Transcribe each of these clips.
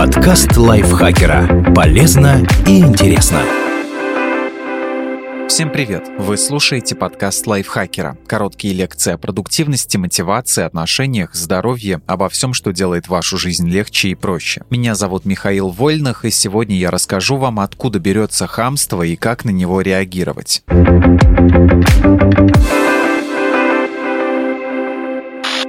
Подкаст лайфхакера. Полезно и интересно. Всем привет! Вы слушаете подкаст лайфхакера. Короткие лекции о продуктивности, мотивации, отношениях, здоровье, обо всем, что делает вашу жизнь легче и проще. Меня зовут Михаил Вольных, и сегодня я расскажу вам, откуда берется хамство и как на него реагировать.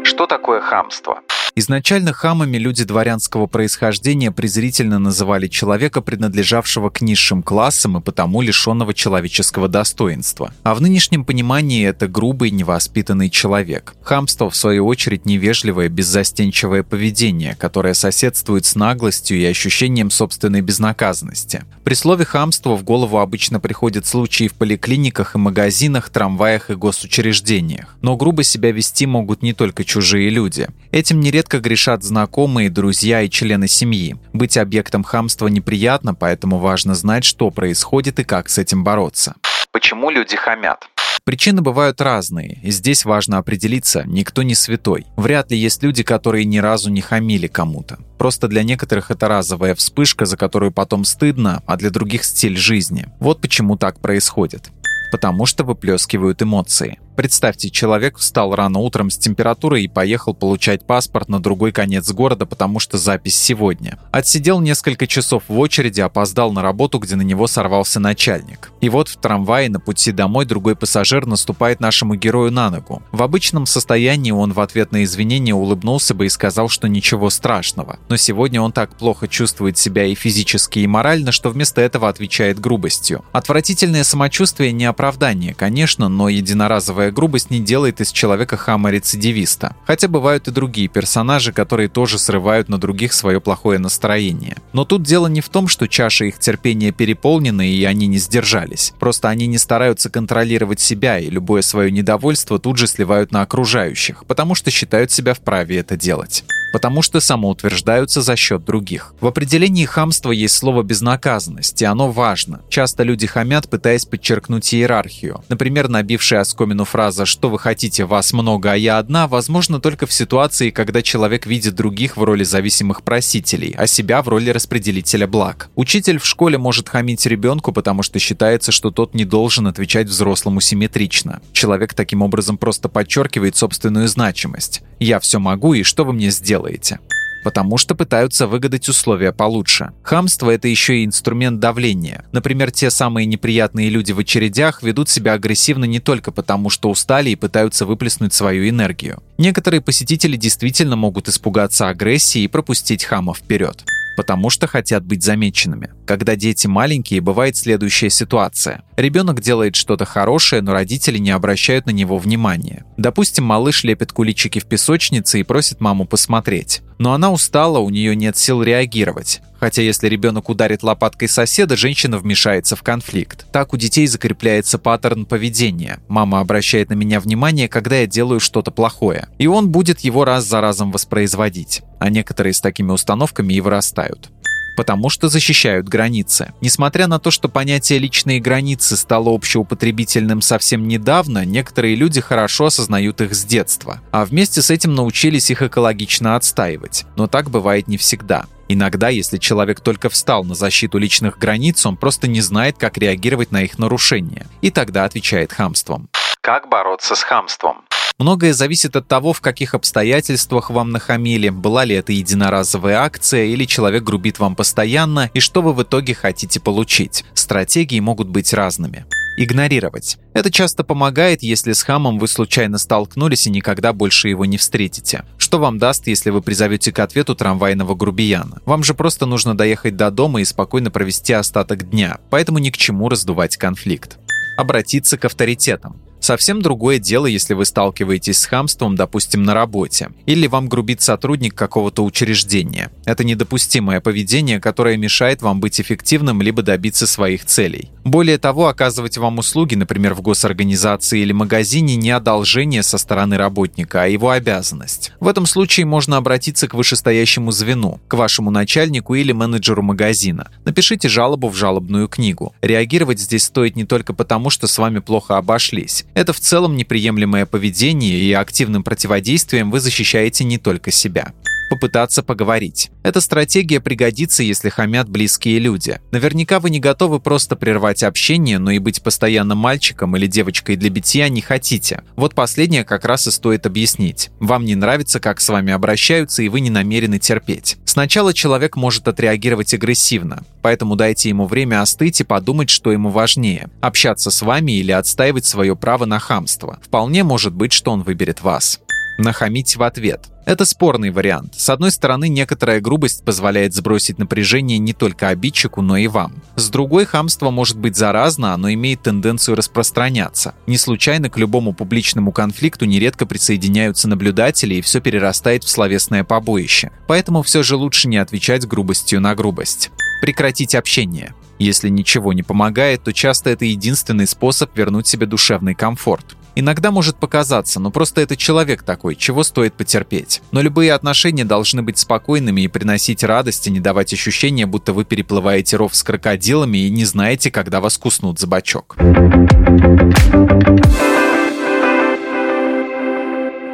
Что такое хамство? Изначально хамами люди дворянского происхождения презрительно называли человека, принадлежавшего к низшим классам и потому лишенного человеческого достоинства. А в нынешнем понимании это грубый, невоспитанный человек. Хамство, в свою очередь, невежливое, беззастенчивое поведение, которое соседствует с наглостью и ощущением собственной безнаказанности. При слове «хамство» в голову обычно приходят случаи в поликлиниках и магазинах, трамваях и госучреждениях. Но грубо себя вести могут не только чужие люди. Этим нередко Нередко грешат знакомые, друзья и члены семьи. Быть объектом хамства неприятно, поэтому важно знать, что происходит и как с этим бороться. Почему люди хамят? Причины бывают разные, и здесь важно определиться, никто не святой. Вряд ли есть люди, которые ни разу не хамили кому-то. Просто для некоторых это разовая вспышка, за которую потом стыдно, а для других стиль жизни. Вот почему так происходит. Потому что выплескивают эмоции. Представьте, человек встал рано утром с температурой и поехал получать паспорт на другой конец города, потому что запись сегодня. Отсидел несколько часов в очереди, опоздал на работу, где на него сорвался начальник. И вот в трамвае на пути домой другой пассажир наступает нашему герою на ногу. В обычном состоянии он в ответ на извинения улыбнулся бы и сказал, что ничего страшного. Но сегодня он так плохо чувствует себя и физически, и морально, что вместо этого отвечает грубостью. Отвратительное самочувствие не оправдание, конечно, но единоразовое Одинаковая грубость не делает из человека хама-рецидивиста. Хотя бывают и другие персонажи, которые тоже срывают на других свое плохое настроение. Но тут дело не в том, что чаша их терпения переполнена и они не сдержались. Просто они не стараются контролировать себя и любое свое недовольство тут же сливают на окружающих, потому что считают себя вправе это делать потому что самоутверждаются за счет других. В определении хамства есть слово «безнаказанность», и оно важно. Часто люди хамят, пытаясь подчеркнуть иерархию. Например, набившая оскомину фраза «что вы хотите, вас много, а я одна» возможно только в ситуации, когда человек видит других в роли зависимых просителей, а себя в роли распределителя благ. Учитель в школе может хамить ребенку, потому что считается, что тот не должен отвечать взрослому симметрично. Человек таким образом просто подчеркивает собственную значимость. «Я все могу, и что вы мне сделаете?» Делаете потому что пытаются выгадать условия получше. Хамство – это еще и инструмент давления. Например, те самые неприятные люди в очередях ведут себя агрессивно не только потому, что устали и пытаются выплеснуть свою энергию. Некоторые посетители действительно могут испугаться агрессии и пропустить хама вперед потому что хотят быть замеченными. Когда дети маленькие, бывает следующая ситуация. Ребенок делает что-то хорошее, но родители не обращают на него внимания. Допустим, малыш лепит куличики в песочнице и просит маму посмотреть. Но она устала, у нее нет сил реагировать. Хотя если ребенок ударит лопаткой соседа, женщина вмешается в конфликт. Так у детей закрепляется паттерн поведения. Мама обращает на меня внимание, когда я делаю что-то плохое. И он будет его раз за разом воспроизводить. А некоторые с такими установками и вырастают потому что защищают границы. Несмотря на то, что понятие «личные границы» стало общеупотребительным совсем недавно, некоторые люди хорошо осознают их с детства, а вместе с этим научились их экологично отстаивать. Но так бывает не всегда. Иногда, если человек только встал на защиту личных границ, он просто не знает, как реагировать на их нарушение. И тогда отвечает хамством. Как бороться с хамством? Многое зависит от того, в каких обстоятельствах вам нахамили, была ли это единоразовая акция или человек грубит вам постоянно, и что вы в итоге хотите получить. Стратегии могут быть разными. Игнорировать. Это часто помогает, если с хамом вы случайно столкнулись и никогда больше его не встретите. Что вам даст, если вы призовете к ответу трамвайного грубияна? Вам же просто нужно доехать до дома и спокойно провести остаток дня, поэтому ни к чему раздувать конфликт. Обратиться к авторитетам. Совсем другое дело, если вы сталкиваетесь с хамством, допустим, на работе, или вам грубит сотрудник какого-то учреждения. Это недопустимое поведение, которое мешает вам быть эффективным либо добиться своих целей. Более того, оказывать вам услуги, например, в госорганизации или магазине, не одолжение со стороны работника, а его обязанность. В этом случае можно обратиться к вышестоящему звену, к вашему начальнику или менеджеру магазина. Напишите жалобу в жалобную книгу. Реагировать здесь стоит не только потому, что с вами плохо обошлись. Это в целом неприемлемое поведение, и активным противодействием вы защищаете не только себя. Попытаться поговорить. Эта стратегия пригодится, если хамят близкие люди. Наверняка вы не готовы просто прервать общение, но и быть постоянно мальчиком или девочкой для битья не хотите. Вот последнее как раз и стоит объяснить. Вам не нравится, как с вами обращаются, и вы не намерены терпеть. Сначала человек может отреагировать агрессивно, поэтому дайте ему время остыть и подумать, что ему важнее – общаться с вами или отстаивать свое право на хамство. Вполне может быть, что он выберет вас нахамить в ответ. Это спорный вариант. С одной стороны, некоторая грубость позволяет сбросить напряжение не только обидчику, но и вам. С другой, хамство может быть заразно, оно имеет тенденцию распространяться. Не случайно к любому публичному конфликту нередко присоединяются наблюдатели, и все перерастает в словесное побоище. Поэтому все же лучше не отвечать грубостью на грубость. Прекратить общение. Если ничего не помогает, то часто это единственный способ вернуть себе душевный комфорт. Иногда может показаться, но просто это человек такой, чего стоит потерпеть. Но любые отношения должны быть спокойными и приносить радость, и не давать ощущения, будто вы переплываете ров с крокодилами и не знаете, когда вас куснут за бочок.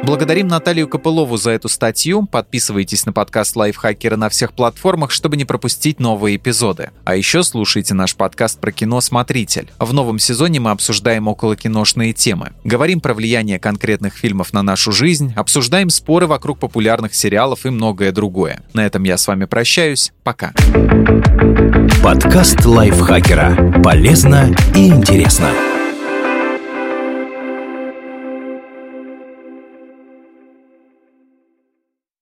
Благодарим Наталью Копылову за эту статью. Подписывайтесь на подкаст Лайфхакера на всех платформах, чтобы не пропустить новые эпизоды. А еще слушайте наш подкаст про кино «Смотритель». В новом сезоне мы обсуждаем околокиношные темы. Говорим про влияние конкретных фильмов на нашу жизнь, обсуждаем споры вокруг популярных сериалов и многое другое. На этом я с вами прощаюсь. Пока. Подкаст Лайфхакера. Полезно и интересно.